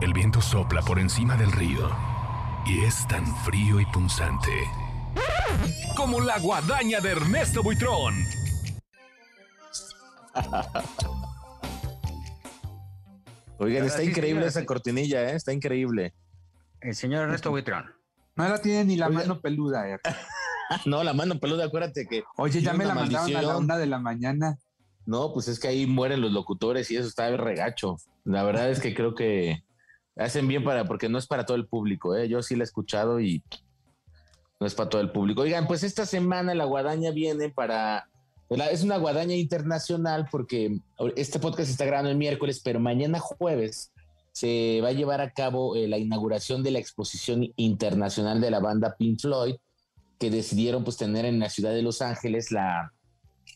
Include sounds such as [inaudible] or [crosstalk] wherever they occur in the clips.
El viento sopla por encima del río y es tan frío y punzante como la guadaña de Ernesto Buitrón. [laughs] Oigan, está increíble esa cortinilla, ¿eh? Está increíble. El señor Ernesto Buitrón. No la tiene ni la mano peluda. eh. [laughs] No, la mano peluda, acuérdate que. Oye, ya me la una mandaron a la maldición. una de la mañana. No, pues es que ahí mueren los locutores y eso está regacho. La verdad es que creo que hacen bien para, porque no es para todo el público, ¿eh? Yo sí la he escuchado y no es para todo el público. Oigan, pues esta semana la guadaña viene para. Es una guadaña internacional porque este podcast está grabando el miércoles, pero mañana jueves se va a llevar a cabo eh, la inauguración de la exposición internacional de la banda Pink Floyd, que decidieron pues tener en la ciudad de Los Ángeles la,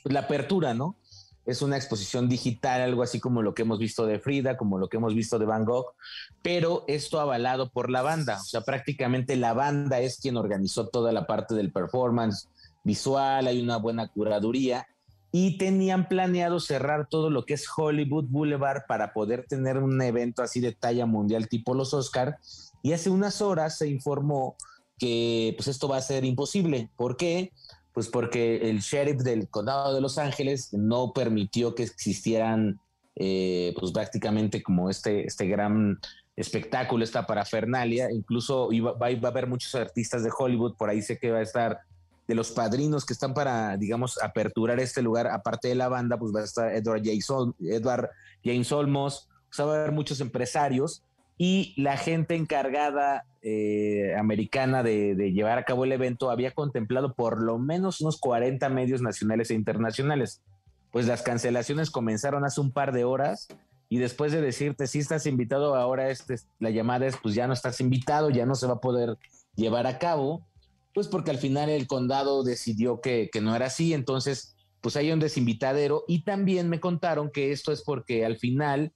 la apertura, ¿no? Es una exposición digital, algo así como lo que hemos visto de Frida, como lo que hemos visto de Van Gogh, pero esto avalado por la banda, o sea, prácticamente la banda es quien organizó toda la parte del performance visual, hay una buena curaduría y tenían planeado cerrar todo lo que es Hollywood Boulevard para poder tener un evento así de talla mundial tipo los Oscar y hace unas horas se informó que pues esto va a ser imposible. ¿Por qué? Pues porque el sheriff del condado de Los Ángeles no permitió que existieran eh, pues prácticamente como este, este gran espectáculo, esta parafernalia. Incluso iba, va, va a haber muchos artistas de Hollywood, por ahí sé que va a estar de los padrinos que están para, digamos, aperturar este lugar, aparte de la banda, pues va a estar Edward James, Ol- Edward James Olmos, o sea, va a haber muchos empresarios y la gente encargada eh, americana de, llevar a cabo el evento había contemplado por lo menos unos 40 medios nacionales e internacionales. Pues las cancelaciones comenzaron hace un par de horas y después de decirte si estás invitado, ahora este, la llamada es pues ya no estás invitado, ya no se va a poder llevar a cabo, pues porque al final el condado decidió que, que no era así, entonces pues hay un desinvitadero y también me contaron que esto es porque al final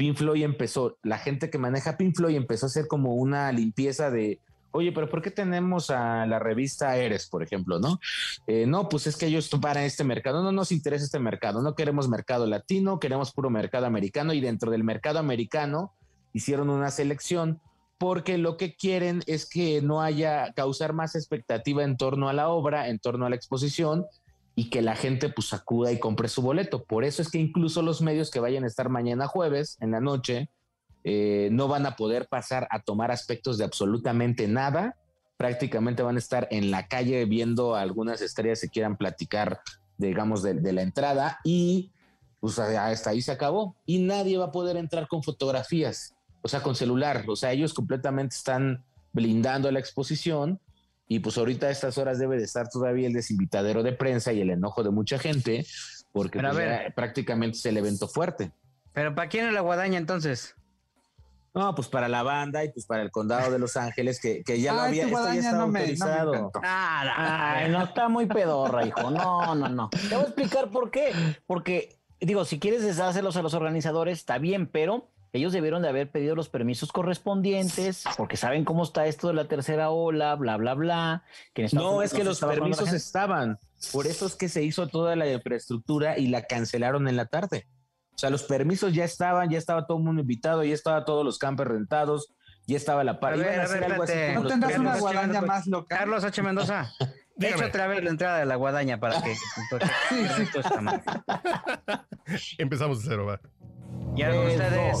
Pink Floyd empezó, la gente que maneja Pink Floyd empezó a hacer como una limpieza de, oye, pero ¿por qué tenemos a la revista Eres, por ejemplo, no? Eh, no, pues es que ellos para este mercado, no nos interesa este mercado, no queremos mercado latino, queremos puro mercado americano y dentro del mercado americano hicieron una selección porque lo que quieren es que no haya causar más expectativa en torno a la obra, en torno a la exposición y que la gente pues acuda y compre su boleto. Por eso es que incluso los medios que vayan a estar mañana jueves en la noche eh, no van a poder pasar a tomar aspectos de absolutamente nada. Prácticamente van a estar en la calle viendo algunas estrellas que quieran platicar, digamos, de, de la entrada y pues hasta ahí se acabó. Y nadie va a poder entrar con fotografías, o sea, con celular. O sea, ellos completamente están blindando la exposición y pues ahorita a estas horas debe de estar todavía el desinvitadero de prensa y el enojo de mucha gente porque pues, ver. prácticamente es el evento fuerte. Pero ¿para quién es la guadaña entonces? No, pues para la banda y pues para el condado de Los Ángeles que, que ya lo Ay, había, tu esto ya estaba no me- no me autorizado. encantó. Ah, Ay, no está muy pedorra, hijo. No, no, no. Te voy a explicar por qué. Porque, digo, si quieres deshárselos a los organizadores, está bien, pero ellos debieron de haber pedido los permisos correspondientes, porque saben cómo está esto de la tercera ola, bla, bla, bla. que No, Unidos es que los permisos estaban. Por eso es que se hizo toda la infraestructura y la cancelaron en la tarde. O sea, los permisos ya estaban, ya estaba todo el mundo invitado, ya estaba todos los campers rentados, ya estaba la par. ver, a ver, algo así ¿No tendrás una guadaña más local? Carlos H. Mendoza, echa otra vez la entrada de la guadaña para que. Esto está mal. Empezamos de cero, va. Y Tres, ustedes.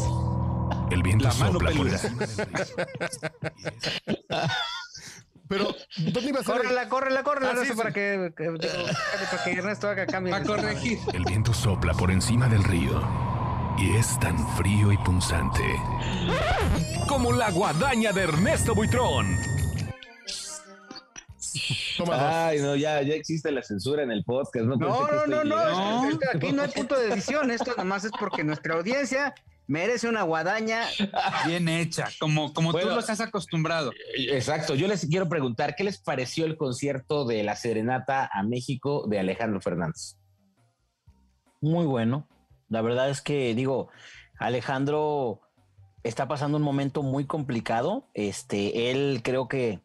El viento La mano sopla por peluda. encima del río. Pero, ¿dónde iba a ser? Córrela, córrela, córrela, Ah, sí, Ernesto, sí. para que, que- digo, para que Ernesto haga cambio. Va a corregir. El viento sopla por encima del río y es tan frío y punzante como la guadaña de Ernesto Buitrón. [laughs] Toma dos. Ay, no, ya, ya existe la censura en el podcast. No, No, no, no, no, iba- es que- es que aquí no hay [laughs] punto de edición, esto nomás es porque nuestra audiencia merece una guadaña. [laughs] Bien hecha, como, como Bueno. tú los has acostumbrado. Exacto. Yo les quiero preguntar, ¿qué les pareció el concierto de la Serenata a México de Alejandro Fernández? Muy bueno. La verdad es que, digo, Alejandro está pasando un momento muy complicado. Este, él creo que,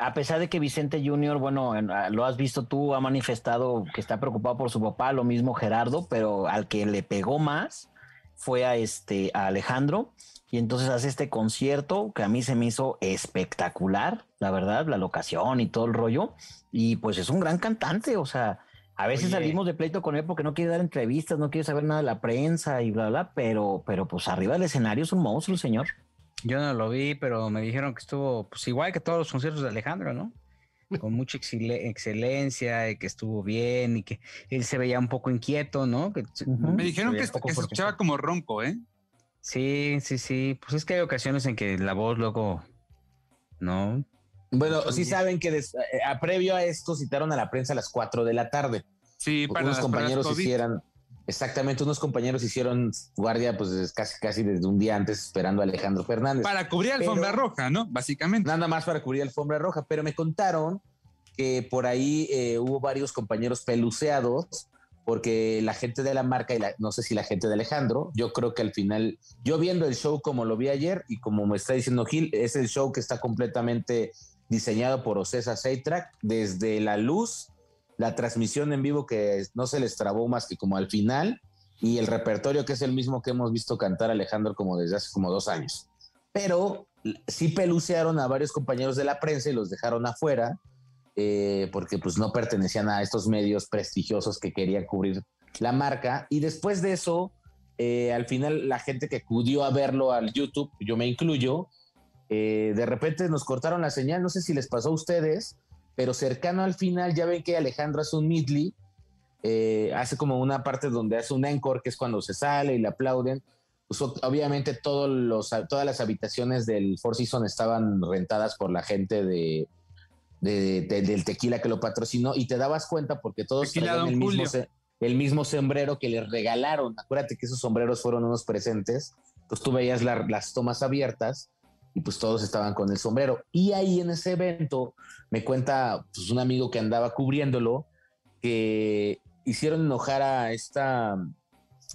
a pesar de que Vicente Junior, bueno, en- ah, lo has visto tú, ha manifestado que está preocupado por su papá, lo mismo Gerardo, pero al que le pegó más fue a este a Alejandro y entonces hace este concierto que a mí se me hizo espectacular, la verdad, la locación y todo el rollo. Y pues es un gran cantante, o sea, a veces Oye. salimos de pleito con él porque no quiere dar entrevistas, no quiere saber nada de la prensa y bla, bla, pero, pero pues arriba del escenario es un monstruo, señor. Yo no lo vi, pero me dijeron que estuvo pues igual que todos los conciertos de Alejandro, ¿no? Con mucha excele- excelencia y que estuvo bien y que él se veía un poco inquieto, ¿no? Que. Me dijeron se que, se escuchaba como ronco, ¿eh? Sí, sí, sí. Pues es que hay ocasiones en que la voz luego, ¿no? Bueno, sí saben que des- eh, a previo a esto citaron a la prensa a las 4 de la tarde. Sí, para las compañeros hicieran, exactamente, unos compañeros hicieron guardia pues casi casi desde un día antes esperando a Alejandro Fernández. Para cubrir alfombra Pero- roja, ¿no? Básicamente. Nada más para cubrir alfombra roja, pero me contaron que por ahí eh, hubo varios compañeros peluceados porque la gente de la marca y la, no sé si la gente de Alejandro, yo creo que al final, yo viendo el show como lo vi ayer y como me está diciendo Gil, es el show que está completamente diseñado por Ocesa Seitrack, desde la luz, la transmisión en vivo que no se les trabó más que como al final y el repertorio que es el mismo que hemos visto cantar Alejandro como desde hace como dos años. Pero sí pelucearon a varios compañeros de la prensa y los dejaron afuera eh, porque pues no pertenecían a estos medios prestigiosos que querían cubrir la marca. Y después de eso, eh, al final la gente que acudió a verlo al YouTube, yo me incluyo, eh, de repente nos cortaron la señal, no sé si les pasó a ustedes, pero cercano al final ya ven que Alejandro hace un midley, eh, hace como una parte donde hace un encore, que es cuando se sale y le aplauden. Pues, obviamente todos los, todas las habitaciones del Four Seasons estaban rentadas por la gente de, de- de- del tequila que lo patrocinó y te dabas cuenta porque todos Don el mismo, el mismo sombrero que les regalaron. Acuérdate que esos sombreros fueron unos presentes. Pues tú veías la- las tomas abiertas y pues todos estaban con el sombrero. Y ahí en ese evento me cuenta pues, un amigo que andaba cubriéndolo que hicieron enojar a esta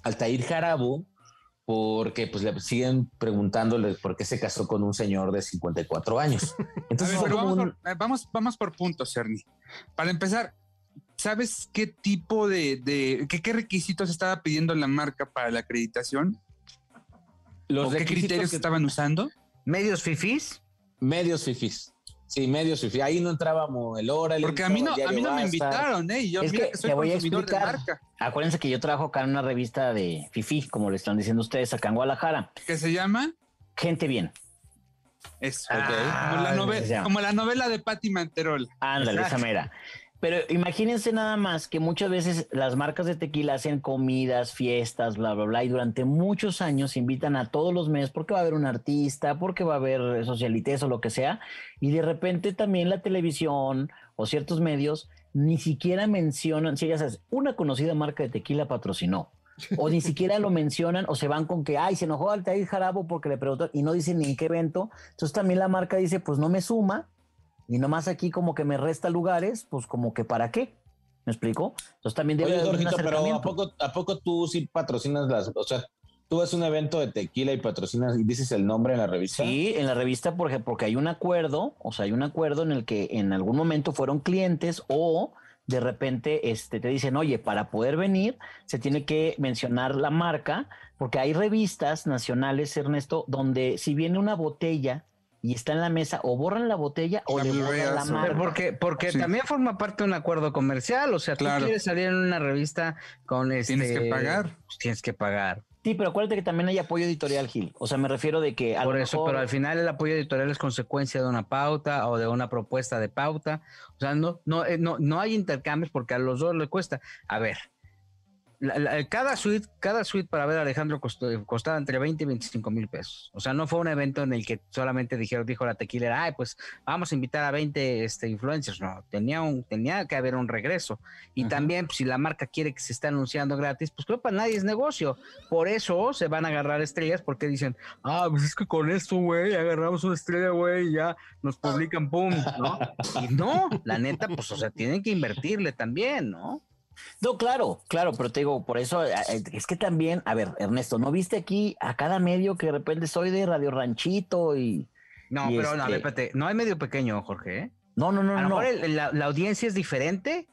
Altair Jarabo porque pues le siguen preguntándole por qué se casó con un señor de 54 años. [laughs] A Entonces ver, vamos, un- por, eh, vamos, vamos por puntos, Ernie. Para empezar, ¿sabes qué tipo de, de qué, qué requisitos estaba pidiendo la marca para la acreditación? los ¿O qué criterios que- estaban usando? Medios fifís. medios fifís. Sí, medios fifís. Ahí no entrábamos el hora. Porque a mí no, a mí no me invitaron, ¿eh? Y yo Es mira que que soy te voy a consumidor de explicar. marca. Acuérdense que yo trabajo acá en una revista de Fifi, como le están diciendo ustedes acá en Guadalajara. ¿Qué se llama? Gente bien. Eso. Ok. como, la Ah, novela, como la novela de Patti Manterola. Ándale, esa mera. Pero imagínense nada más que muchas veces las marcas de tequila hacen comidas, fiestas, bla, bla, bla, y durante muchos años invitan a todos los meses porque va a haber un artista, porque va a haber socialites o lo que sea, y de repente también la televisión o ciertos medios ni siquiera mencionan, si ya sabes, una conocida marca de tequila patrocinó. O ni siquiera lo mencionan o se van con que, ay, se enojó Altair Jarabo porque le preguntó y no dicen ni en qué evento. Entonces también la marca dice, pues no me suma, y nomás aquí como que me resta lugares, pues como que para qué. ¿Me explico? Entonces también debe Oye, haber un Jorgito, pero ¿a poco, ¿a poco tú sí patrocinas las, o sea, tú vas a un evento de tequila y patrocinas y dices el nombre en la revista? Sí, en la revista, por ejemplo, porque hay un acuerdo, o sea, hay un acuerdo en el que en algún momento fueron clientes o de repente este, te dicen, oye, para poder venir se tiene que mencionar la marca, porque hay revistas nacionales, Ernesto, donde si viene una botella y está en la mesa, o borran la botella o La le borran la marca. porque, porque Sí. también forma parte de un acuerdo comercial. O sea, tú Claro. quieres salir en una revista con este. Tienes que pagar. pues tienes que pagar. Sí, pero acuérdate que también hay apoyo editorial, Gil. O sea, me refiero de que a Por lo eso, mejor- pero al final el apoyo editorial es consecuencia de una pauta o de una propuesta de pauta. O sea, no, no, eh, no, no hay intercambios porque a los dos le cuesta. A ver, la- la- cada suite, cada suite para ver a Alejandro costó, costaba entre 20 y 25 mil pesos. O sea, no fue un evento en el que solamente dijeron, dijo la tequilera, ay, pues vamos a invitar a 20 este, influencers. No, tenía, un, tenía que haber un regreso. Y también, pues, si la marca quiere que se esté anunciando gratis, pues creo que para nadie es negocio. Por eso se van a agarrar estrellas porque dicen, ah, pues es que con esto, güey, agarramos una estrella, güey, y ya nos publican, pum, ¿no? Y no, la neta, pues, o sea, tienen que invertirle también, ¿no? No, claro, claro, pero te digo, por eso es que también, a ver, Ernesto, ¿no viste aquí a cada medio que de repente soy de Radio Ranchito y. No, Y pero no, a ver, este- espérate, no hay medio pequeño, Jorge, ¿eh? No, no, no, A lo no. mejor el- la, la audiencia es diferente,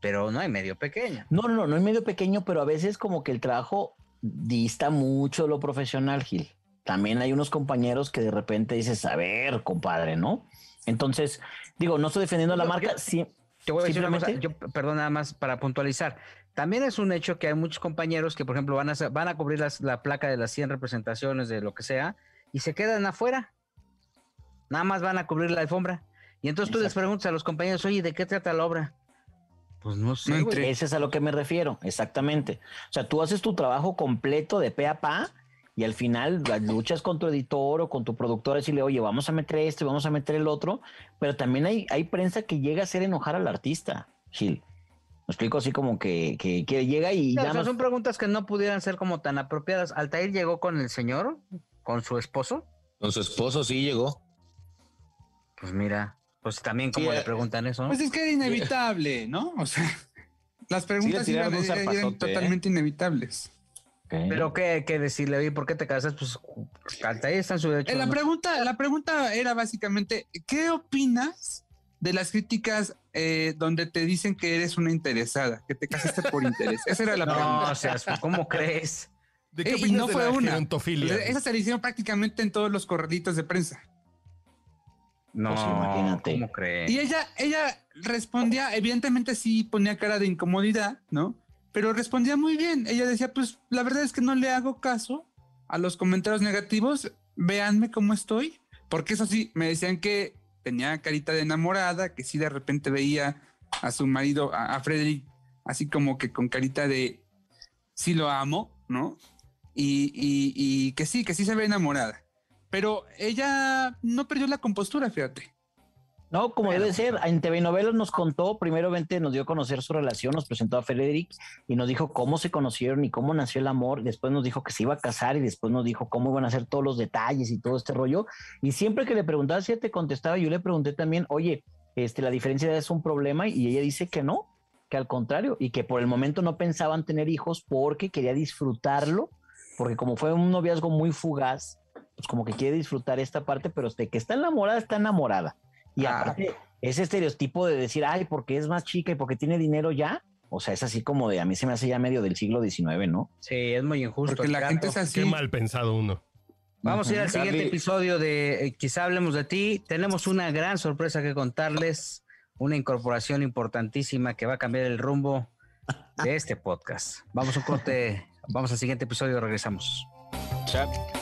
pero no hay medio pequeño. No, no, no, no hay medio pequeño, pero a veces como que el trabajo dista mucho de lo profesional, Gil. También hay unos compañeros que de repente dices, a ver, compadre, ¿no? Entonces, digo, no estoy defendiendo la marca, sí, Te voy a decir una cosa, yo, perdón, nada más para puntualizar. También es un hecho que hay muchos compañeros que, por ejemplo, van a, van a cubrir las- la placa de las 100 representaciones de lo que sea y se quedan afuera. Nada más van a cubrir la alfombra. Y entonces tú les preguntas a los compañeros, oye, ¿de qué trata la obra? Pues no sé. No es a lo que me refiero, exactamente. O sea, tú haces tu trabajo completo de pe a pa y al final las luchas con tu editor o con tu productor, decirle, oye, vamos a meter esto y vamos a meter el otro, pero también hay, hay prensa que llega a hacer enojar al artista, Gil. Me explico así como que, que, que llega y ya sea, son preguntas que no pudieran ser como tan apropiadas. Altair llegó con el señor, con su esposo. Con su esposo sí llegó. Pues mira, pues también como Sí, le eh, preguntan eso. ¿no? Pues es que era inevitable, ¿no? O sea, [laughs] las preguntas Sí, eran, ¿eh? totalmente inevitables. Pero qué, qué decirle, oye, ¿por qué te casas? Pues Altair está en su derecho. Eh, La ¿no? pregunta, la pregunta era básicamente, ¿qué opinas de las críticas eh, donde te dicen que eres una interesada, que te casaste por interés? Esa era la No, pregunta. o sea, ¿cómo crees? ¿De qué Eh, y opinas no de fue la una. gerontofilia? Esa se le hicieron prácticamente en todos los corralitos de prensa. No, Pues imagínate. ¿cómo crees? Y ella, ella respondía, evidentemente sí ponía cara de incomodidad, ¿no? Pero respondía muy bien. Ella decía, pues la verdad es que no le hago caso a los comentarios negativos. Véanme cómo estoy. Porque eso sí, me decían que tenía carita de enamorada, que sí de repente veía a su marido, a, a Frederick, así como que con carita de sí lo amo, ¿no? Y, y- y que sí, que sí se ve enamorada. Pero ella no perdió la compostura, fíjate. No, como Bueno, debe ser. En TV Novelas nos contó, primeramente nos dio a conocer su relación, nos presentó a Frederick y nos dijo cómo se conocieron y cómo nació el amor. Después nos dijo que se iba a casar y después nos dijo cómo iban a hacer todos los detalles y todo este rollo. Y siempre que le preguntaba si ella te contestaba, yo le pregunté también, oye, este, la diferencia es un problema y ella dice que no, que al contrario, y que por el momento no pensaban tener hijos porque quería disfrutarlo, porque como fue un noviazgo muy fugaz, pues como que quiere disfrutar esta parte, pero de que está enamorada, está enamorada. Y Ah. aparte, ese estereotipo de decir, ay, porque es más chica y porque tiene dinero ya, o sea, es así como de, a mí se me hace ya medio del siglo XIX, ¿no? Sí, es muy injusto. Porque la gente es así. Qué mal pensado uno. Vamos a ir al siguiente Charlie. episodio de eh, Quizá hablemos de ti. Tenemos una gran sorpresa que contarles, una incorporación importantísima que va a cambiar el rumbo de este podcast. Vamos a un corte, vamos al siguiente episodio, regresamos. Chat.